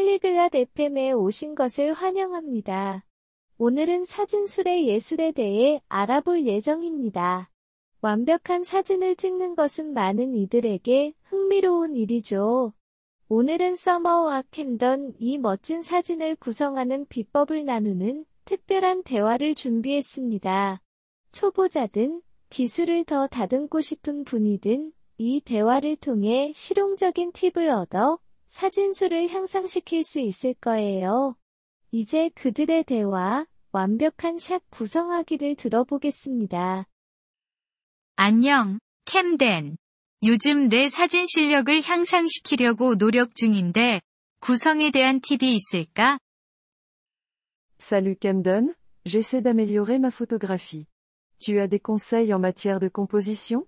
팔리글랏 FM에 오신 것을 환영합니다. 오늘은 사진술의 예술에 대해 알아볼 예정입니다. 완벽한 사진을 찍는 것은 많은 이들에게 흥미로운 일이죠. 오늘은 서머와 캠던 이 멋진 사진을 구성하는 비법을 나누는 특별한 대화를 준비했습니다. 초보자든 기술을 더 다듬고 싶은 분이든 이 대화를 통해 실용적인 팁을 얻어 사진수를 향상시킬 수 있을 거예요. 이제 그들의 대화, 완벽한 샷 구성하기를 들어보겠습니다. 안녕, 캠덴. 요즘 내 사진 실력을 향상시키려고 노력 중인데, 구성에 대한 팁이 있을까? Salut Camden, j'essaie d'améliorer ma photographie. Tu as des conseils en matière de composition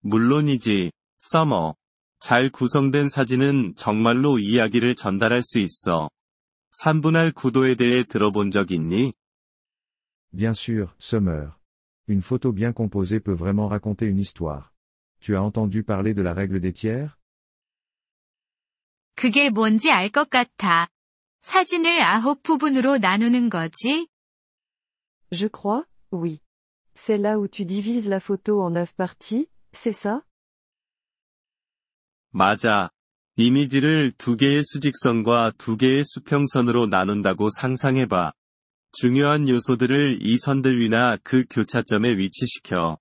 물론이지, 서머. 잘 구성된 사진은 정말로 이야기를 전달할 수 있어. 3분할 구도에 대해 들어본 적 있니? Bien sûr, Summer. Une photo bien composée peut vraiment raconter une histoire. Tu as entendu parler de la règle des tiers 그게 뭔지 알 것 같아. 사진을 아홉 부분으로 나누는 거지? Je crois, oui. C'est là où tu divises la photo en neuf parties, c'est ça 맞아. 이미지를 두 개의 수직선과 두 개의 수평선으로 나눈다고 상상해봐. 중요한 요소들을 이 선들 위나 그 교차점에 위치시켜.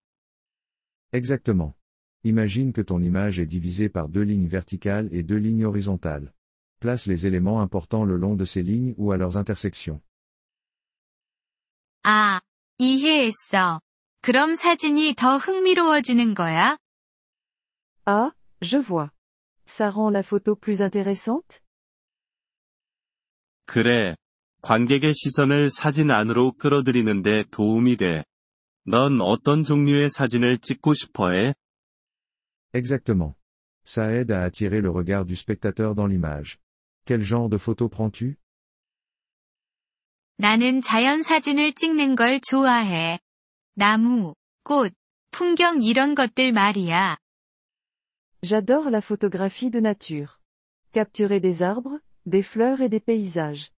Exactement. Imagine que ton image est divisée par deux lignes verticales et deux lignes horizontales. Place les éléments importants le long de ces lignes ou à leurs intersections. 아, 이해했어. 그럼 사진이 더 흥미로워지는 거야? Ah, je vois. Ça rend la photo plus intéressante 그래. 관객의 시선을 사진 안으로 끌어들이는데 도움이 돼. 넌 어떤 종류의 사진을 찍고 싶어 해? Exactement. Ça aide à attirer le regard du spectateur dans l'image. Quel genre de photo prends-tu 나는 자연 사진을 찍는 걸 좋아해. 나무, 꽃, 풍경 이런 것들 말이야. J'adore la photographie de nature. Capturer des arbres, des fleurs et des paysages.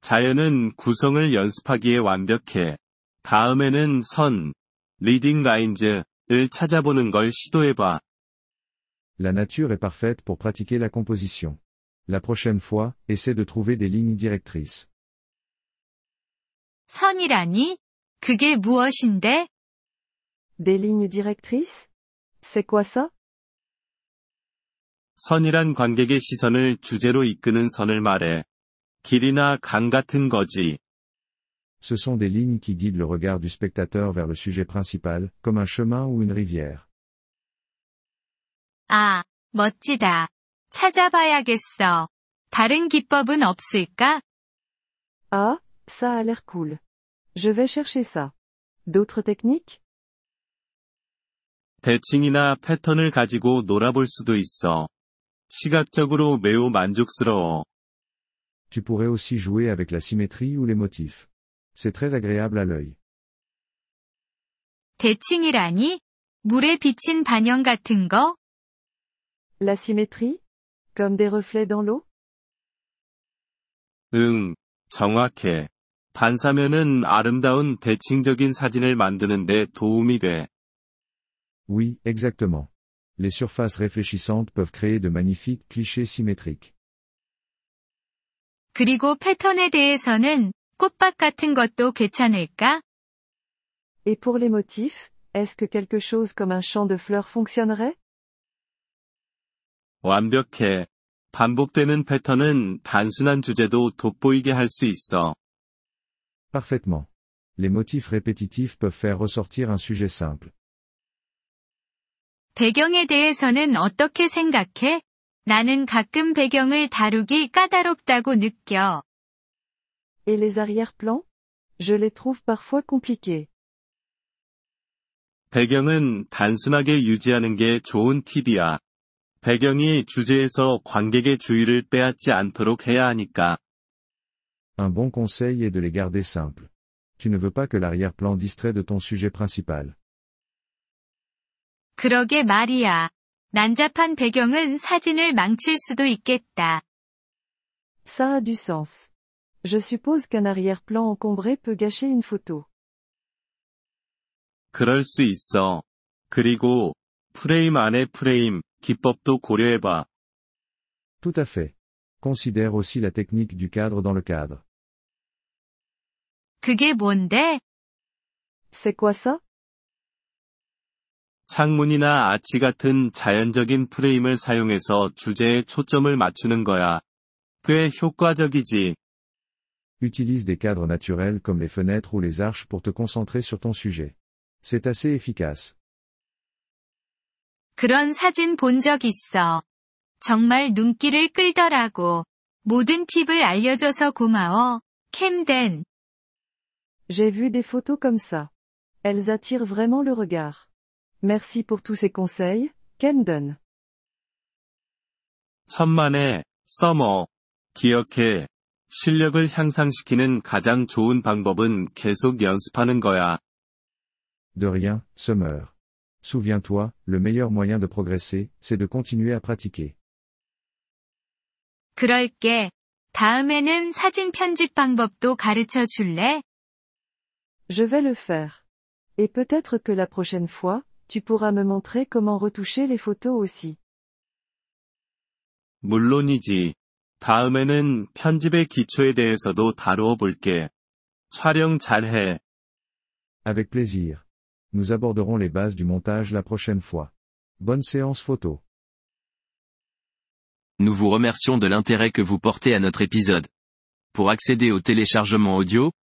자연은 구성을 연습하기에 완벽해. 다음에는 선, 리딩 라인즈를 찾아보는 걸 시도해봐. La nature est parfaite pour pratiquer la composition. La prochaine fois, essaie de trouver des lignes directrices. 선이라니? 그게 무엇인데? Des lignes directrices C'est quoi ça 선이란 관객의 시선을 주제로 이끄는 선을 말해. 길이나 강 같은 거지. Ce sont des lignes qui guident le regard du spectateur vers le sujet principal, comme un chemin ou une rivière. 아, 멋지다. 찾아봐야겠어. 다른 기법은 없을까? Ah, ça a l'air cool. Je vais chercher ça. D'autres techniques 대칭이나 패턴을 가지고 놀아볼 수도 있어. 시각적으로 매우 만족스러워. Tu pourrais aussi jouer avec la symétrie ou les motifs. C'est très agréable à l'œil. 대칭이라니? 물에 비친 반영 같은 거? La symétrie Comme des reflets dans l'eau 응, 정확해. 반사면은 아름다운 대칭적인 사진을 만드는데 도움이 돼. Oui, exactement. Les surfaces réfléchissantes peuvent créer de magnifiques clichés symétriques. 그리고 패턴에 대해서는 꽃밭 같은 것도 괜찮을까? Et pour les motifs, est-ce que quelque chose comme un champ de fleurs fonctionnerait 완벽해. 반복되는 패턴은 단순한 주제도 돋보이게 할 수 있어. Parfaitement. Les motifs répétitifs peuvent faire ressortir un sujet simple. 배경에 대해서는 어떻게 생각해? 나는 가끔 배경을 다루기 까다롭다고 느껴. Et les arrière-plans Je les trouve parfois compliqués. 배경은 단순하게 유지하는 게 좋은 팁이야. 배경이 주제에서 관객의 주의를 빼앗지 않도록 해야 하니까. Un bon conseil est de les garder simples. Tu ne veux pas que l'arrière-plan distrait de ton sujet principal. 그러게 말이야. 난잡한 배경은 사진을 망칠 수도 있겠다. Ça a du sens. Je suppose qu'un arrière-plan encombré peut gâcher une photo. 그럴 수 있어. 그리고 프레임 안에 프레임 기법도 고려해봐. Tout à fait. Considère aussi la technique du cadre dans le cadre. 그게 뭔데? C'est quoi ça 창문이나 아치 같은 자연적인 프레임을 사용해서 주제에 초점을 맞추는 거야. 꽤 효과적이지. Utilise des cadres naturels comme les fenêtres ou les arches pour te concentrer sur ton sujet. C'est assez efficace. 그런 사진 본 적 있어. 정말 눈길을 끌더라고. 모든 팁을 알려줘서 고마워. 캠덴. J'ai vu des photos comme ça. Elles attirent vraiment le regard. Merci pour tous ces conseils, Camden. 천만에, 써머. 기억해. 실력을 향상시키는 가장 좋은 방법은 계속 연습하는 거야. De rien, Summer. Souviens-toi, le meilleur moyen de progresser, c'est de continuer à pratiquer. 그럴게. 다음에는 사진 편집 방법도 가르쳐 줄래? Je vais le faire. Et peut-être que la prochaine fois, tu pourras me montrer comment retoucher les photos aussi. 물론이지. 다음에는 편집의 기초에 대해서도 다루어 볼게. 촬영 잘해. Avec plaisir. Nous aborderons les bases du montage la prochaine fois. Bonne séance photo. Nous vous remercions de l'intérêt que vous portez à notre épisode. Pour accéder au téléchargement audio,